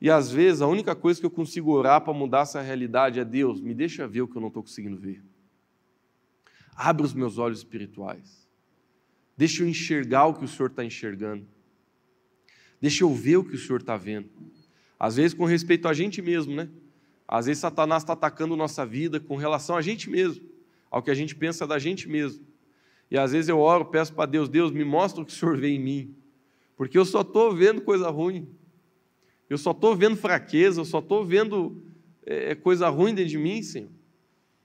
[SPEAKER 1] E às vezes a única coisa que eu consigo orar para mudar essa realidade é Deus, me deixa ver o que eu não estou conseguindo ver. Abre os meus olhos espirituais. Deixa eu enxergar o que o Senhor está enxergando. Deixa eu ver o que o Senhor está vendo. Às vezes com respeito a gente mesmo, né? Às vezes Satanás está atacando nossa vida com relação a gente mesmo, ao que a gente pensa da gente mesmo. E às vezes eu oro, peço para Deus, Deus, me mostra o que o Senhor vê em mim. Porque eu só estou vendo coisa ruim. Eu só estou vendo fraqueza, eu só estou vendo é, coisa ruim dentro de mim, Senhor.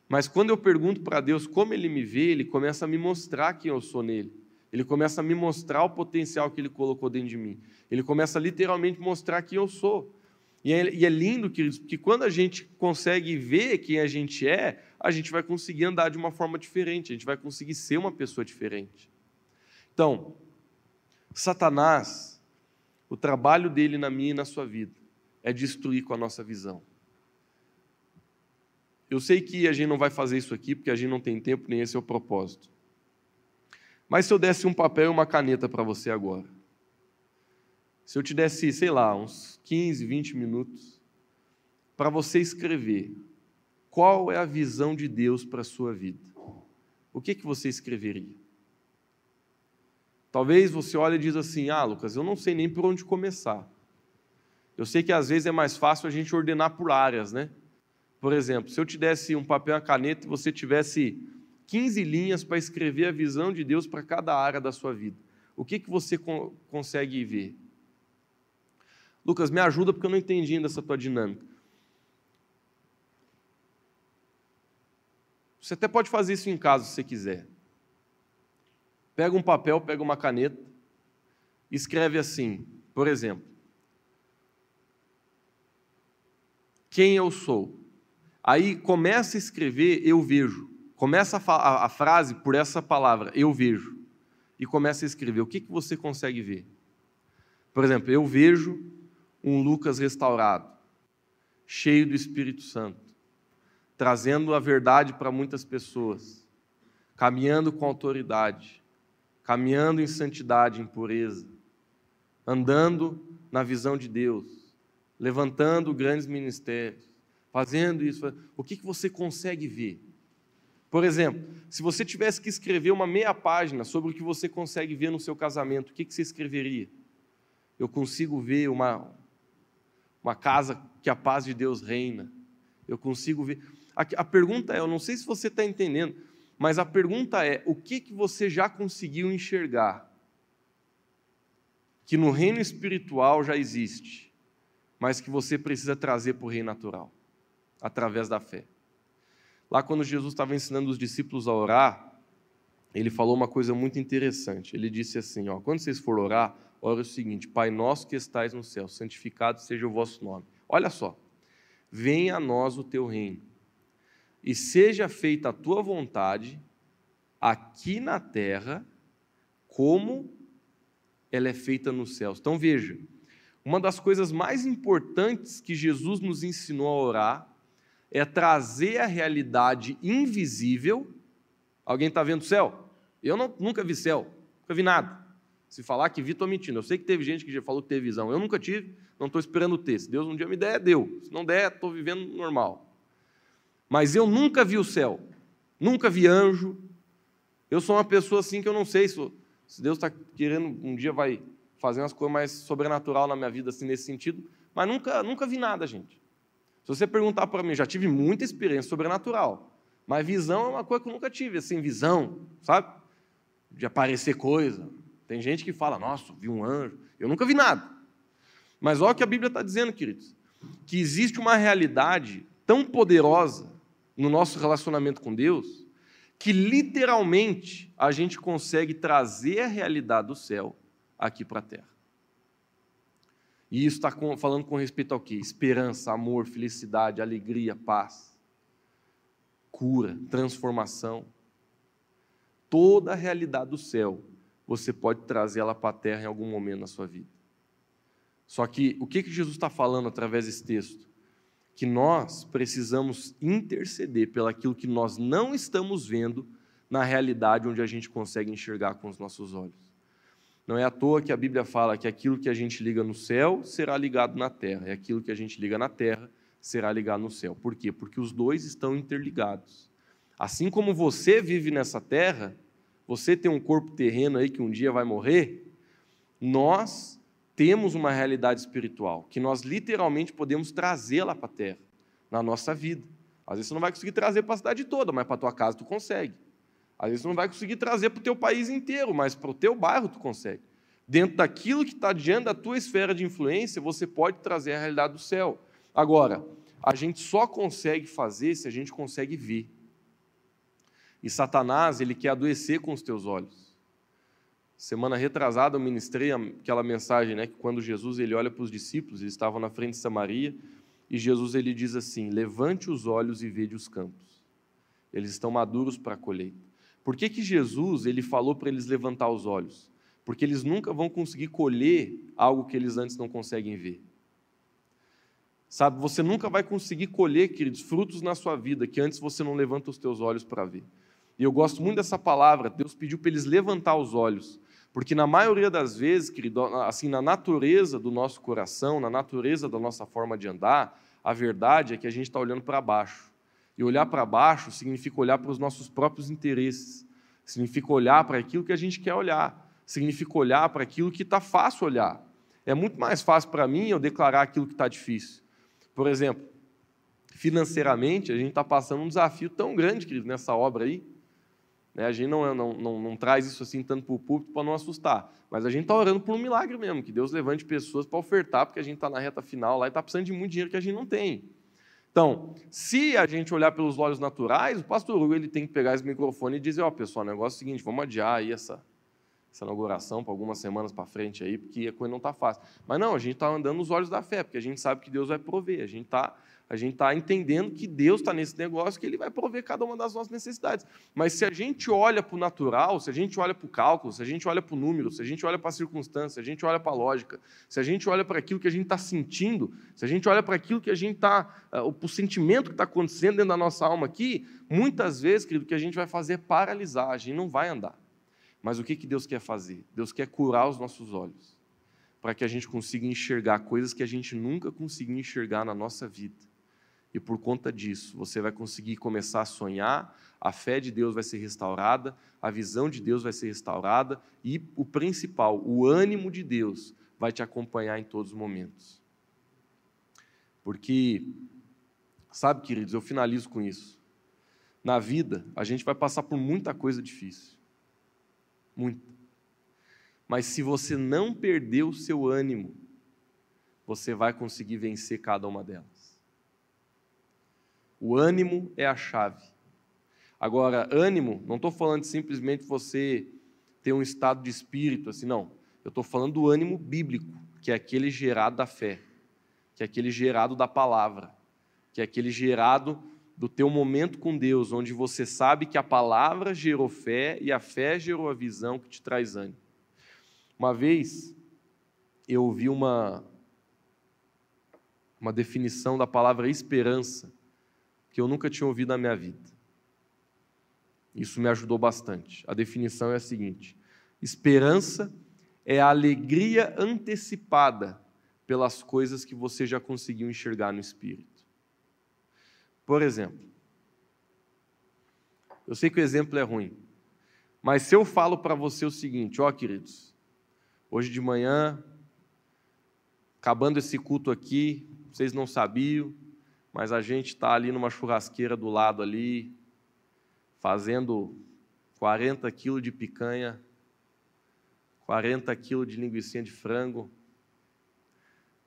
[SPEAKER 1] Mas quando eu pergunto para Deus como Ele me vê, Ele começa a me mostrar quem eu sou nele. Ele começa a me mostrar o potencial que Ele colocou dentro de mim. Ele começa a literalmente mostrar quem eu sou. E é, e é lindo, queridos, porque quando a gente consegue ver quem a gente é, a gente vai conseguir andar de uma forma diferente, a gente vai conseguir ser uma pessoa diferente. Então, Satanás, o trabalho dele na minha e na sua vida é destruir com a nossa visão. Eu sei que a gente não vai fazer isso aqui porque a gente não tem tempo, nem esse é o propósito. Mas se eu desse um papel e uma caneta para você agora, se eu te desse, sei lá, uns 15, 20 minutos, para você escrever qual é a visão de Deus para a sua vida, o que, que você escreveria? Talvez você olhe e diz assim: Ah, Lucas, eu não sei nem por onde começar. Eu sei que às vezes é mais fácil a gente ordenar por áreas, né? Por exemplo, se eu te desse um papel e uma caneta e você tivesse 15 linhas para escrever a visão de Deus para cada área da sua vida, o que, que você co consegue ver? Lucas, me ajuda porque eu não entendi ainda essa tua dinâmica. Você até pode fazer isso em casa se você quiser. Pega um papel, pega uma caneta, escreve assim, por exemplo: Quem eu sou? Aí começa a escrever eu vejo. Começa a, a, a frase por essa palavra, eu vejo. E começa a escrever. O que, que você consegue ver? Por exemplo, eu vejo um Lucas restaurado, cheio do Espírito Santo, trazendo a verdade para muitas pessoas, caminhando com autoridade, caminhando em santidade, em pureza, andando na visão de Deus, levantando grandes ministérios, fazendo isso. O que, que você consegue ver? Por exemplo, se você tivesse que escrever uma meia página sobre o que você consegue ver no seu casamento, o que, que você escreveria? Eu consigo ver uma, uma casa que a paz de Deus reina. Eu consigo ver. A, a pergunta é: eu não sei se você está entendendo, mas a pergunta é: o que, que você já conseguiu enxergar? Que no reino espiritual já existe, mas que você precisa trazer para o reino natural, através da fé. Lá, quando Jesus estava ensinando os discípulos a orar, ele falou uma coisa muito interessante. Ele disse assim: ó, quando vocês for orar, ora o seguinte: Pai nosso que estais no céu, santificado seja o vosso nome. Olha só. Venha a nós o teu reino e seja feita a tua vontade, aqui na terra, como ela é feita nos céus. Então veja, uma das coisas mais importantes que Jesus nos ensinou a orar é trazer a realidade invisível. Alguém está vendo o céu? Eu não, nunca vi céu, nunca vi nada. Se falar que vi, estou mentindo. Eu sei que teve gente que já falou que teve visão. Eu nunca tive, não estou esperando ter. Se Deus um dia me der, deu. Se não der, estou vivendo normal. Mas eu nunca vi o céu, nunca vi anjo. Eu sou uma pessoa assim que eu não sei se, se Deus está querendo, um dia vai fazer umas coisas mais sobrenatural na minha vida, assim, nesse sentido. Mas nunca, nunca vi nada, gente. Se você perguntar para mim, já tive muita experiência sobrenatural. Mas visão é uma coisa que eu nunca tive, assim, visão, sabe? De aparecer coisa. Tem gente que fala, nossa, vi um anjo. Eu nunca vi nada. Mas olha o que a Bíblia está dizendo, queridos. Que existe uma realidade tão poderosa no nosso relacionamento com Deus, que literalmente a gente consegue trazer a realidade do céu aqui para a terra. E isso está falando com respeito ao quê? Esperança, amor, felicidade, alegria, paz, cura, transformação. Toda a realidade do céu você pode trazer ela para a terra em algum momento na sua vida. Só que o que, que Jesus está falando através desse texto? que nós precisamos interceder pelaquilo que nós não estamos vendo na realidade onde a gente consegue enxergar com os nossos olhos. Não é à toa que a Bíblia fala que aquilo que a gente liga no céu será ligado na terra, e aquilo que a gente liga na terra será ligado no céu. Por quê? Porque os dois estão interligados. Assim como você vive nessa terra, você tem um corpo terreno aí que um dia vai morrer, nós temos uma realidade espiritual que nós literalmente podemos trazê-la para a terra, na nossa vida. Às vezes você não vai conseguir trazer para a cidade toda, mas para a tua casa tu consegue. Às vezes não vai conseguir trazer para o teu país inteiro, mas para o teu bairro tu consegue. Dentro daquilo que está diante da tua esfera de influência, você pode trazer a realidade do céu. Agora, a gente só consegue fazer se a gente consegue ver. E Satanás, ele quer adoecer com os teus olhos. Semana retrasada eu ministrei aquela mensagem, né, que quando Jesus ele olha para os discípulos, eles estavam na frente de Samaria, e Jesus ele diz assim: "Levante os olhos e vede os campos. Eles estão maduros para a colheita". Por que que Jesus ele falou para eles levantar os olhos? Porque eles nunca vão conseguir colher algo que eles antes não conseguem ver. Sabe, você nunca vai conseguir colher, queridos, frutos na sua vida que antes você não levanta os teus olhos para ver. E eu gosto muito dessa palavra. Deus pediu para eles levantar os olhos, porque na maioria das vezes, querido, assim, na natureza do nosso coração, na natureza da nossa forma de andar, a verdade é que a gente está olhando para baixo. E olhar para baixo significa olhar para os nossos próprios interesses, significa olhar para aquilo que a gente quer olhar, significa olhar para aquilo que está fácil olhar. É muito mais fácil para mim eu declarar aquilo que está difícil. Por exemplo, financeiramente, a gente está passando um desafio tão grande, querido, nessa obra aí. Né? A gente não, é, não, não, não traz isso assim tanto para o público para não assustar. Mas a gente está orando por um milagre mesmo, que Deus levante pessoas para ofertar, porque a gente está na reta final lá e está precisando de muito dinheiro que a gente não tem. Então, se a gente olhar pelos olhos naturais, o pastor Hugo ele tem que pegar esse microfone e dizer, ó, oh, pessoal, o negócio é o seguinte, vamos adiar aí essa, essa inauguração para algumas semanas para frente aí, porque a coisa não está fácil. Mas não, a gente está andando nos olhos da fé, porque a gente sabe que Deus vai prover, a gente está a gente está entendendo que Deus está nesse negócio, que Ele vai prover cada uma das nossas necessidades. Mas se a gente olha para o natural, se a gente olha para o cálculo, se a gente olha para o número, se a gente olha para a circunstância, se a gente olha para a lógica, se a gente olha para aquilo que a gente está sentindo, se a gente olha para aquilo que a gente está, uh, o sentimento que está acontecendo dentro da nossa alma aqui, muitas vezes, querido, o que a gente vai fazer é paralisar, a gente não vai andar. Mas o que, que Deus quer fazer? Deus quer curar os nossos olhos, para que a gente consiga enxergar coisas que a gente nunca conseguiu enxergar na nossa vida. E por conta disso, você vai conseguir começar a sonhar, a fé de Deus vai ser restaurada, a visão de Deus vai ser restaurada e o principal, o ânimo de Deus vai te acompanhar em todos os momentos. Porque, sabe, queridos, eu finalizo com isso. Na vida, a gente vai passar por muita coisa difícil muito. Mas se você não perder o seu ânimo, você vai conseguir vencer cada uma delas. O ânimo é a chave. Agora, ânimo, não estou falando de simplesmente você ter um estado de espírito, assim, não. Eu estou falando do ânimo bíblico, que é aquele gerado da fé, que é aquele gerado da palavra, que é aquele gerado do teu momento com Deus, onde você sabe que a palavra gerou fé e a fé gerou a visão que te traz ânimo. Uma vez eu ouvi uma uma definição da palavra esperança que eu nunca tinha ouvido na minha vida. Isso me ajudou bastante. A definição é a seguinte: esperança é a alegria antecipada pelas coisas que você já conseguiu enxergar no espírito. Por exemplo, eu sei que o exemplo é ruim, mas se eu falo para você o seguinte, ó queridos, hoje de manhã, acabando esse culto aqui, vocês não sabiam, mas a gente está ali numa churrasqueira do lado ali, fazendo 40 quilos de picanha, 40 quilos de linguiça de frango,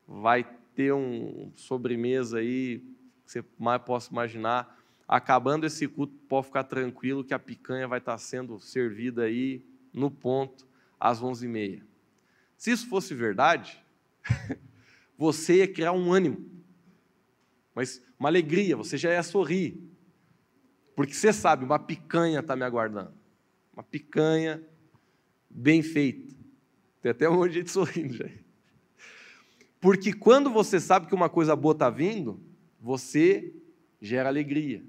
[SPEAKER 1] vai ter um sobremesa aí você mais possa imaginar. Acabando esse culto, pode ficar tranquilo que a picanha vai estar sendo servida aí no ponto às 11h30. Se isso fosse verdade, você ia criar um ânimo, mas uma alegria, você já ia sorrir, porque você sabe, uma picanha está me aguardando, uma picanha bem feita. Tem até um monte de gente sorrindo já. Porque quando você sabe que uma coisa boa está vindo, você gera alegria.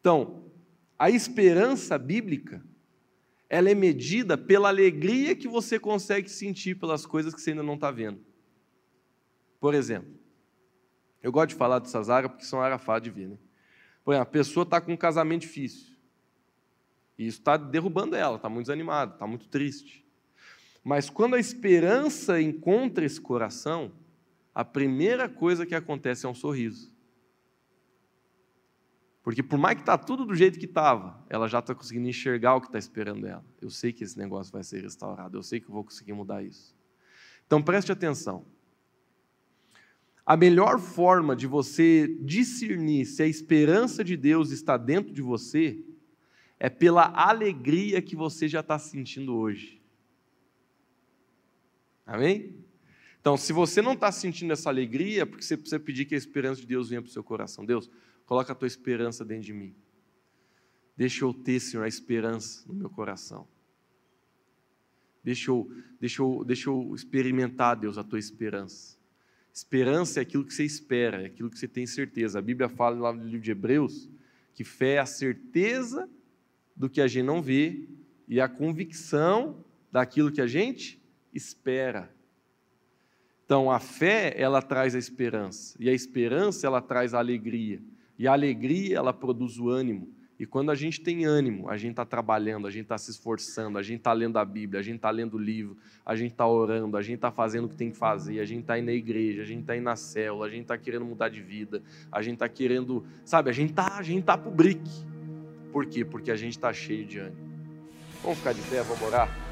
[SPEAKER 1] Então, a esperança bíblica, ela é medida pela alegria que você consegue sentir pelas coisas que você ainda não está vendo. Por exemplo, eu gosto de falar dessas áreas porque são áreas fáceis de ver. Né? Por exemplo, a pessoa está com um casamento difícil. E isso está derrubando ela, está muito desanimada, está muito triste. Mas quando a esperança encontra esse coração, a primeira coisa que acontece é um sorriso. Porque por mais que está tudo do jeito que estava, ela já está conseguindo enxergar o que está esperando ela. Eu sei que esse negócio vai ser restaurado, eu sei que eu vou conseguir mudar isso. Então preste atenção. A melhor forma de você discernir se a esperança de Deus está dentro de você é pela alegria que você já está sentindo hoje. Amém? Então, se você não está sentindo essa alegria, é porque você precisa pedir que a esperança de Deus venha para o seu coração. Deus, coloca a tua esperança dentro de mim. Deixa eu ter, Senhor, a esperança no meu coração. Deixa eu, deixa eu, deixa eu experimentar, Deus, a tua esperança. Esperança é aquilo que você espera, é aquilo que você tem certeza. A Bíblia fala lá no livro de Hebreus que fé é a certeza do que a gente não vê e a convicção daquilo que a gente espera. Então, a fé, ela traz a esperança, e a esperança, ela traz a alegria, e a alegria, ela produz o ânimo. E quando a gente tem ânimo, a gente está trabalhando, a gente está se esforçando, a gente está lendo a Bíblia, a gente está lendo o livro, a gente está orando, a gente está fazendo o que tem que fazer, a gente está indo na igreja, a gente está indo na célula, a gente está querendo mudar de vida, a gente está querendo, sabe, a gente está tá pro brick. Por quê? Porque a gente está cheio de ânimo. Vamos ficar de pé, vamos orar?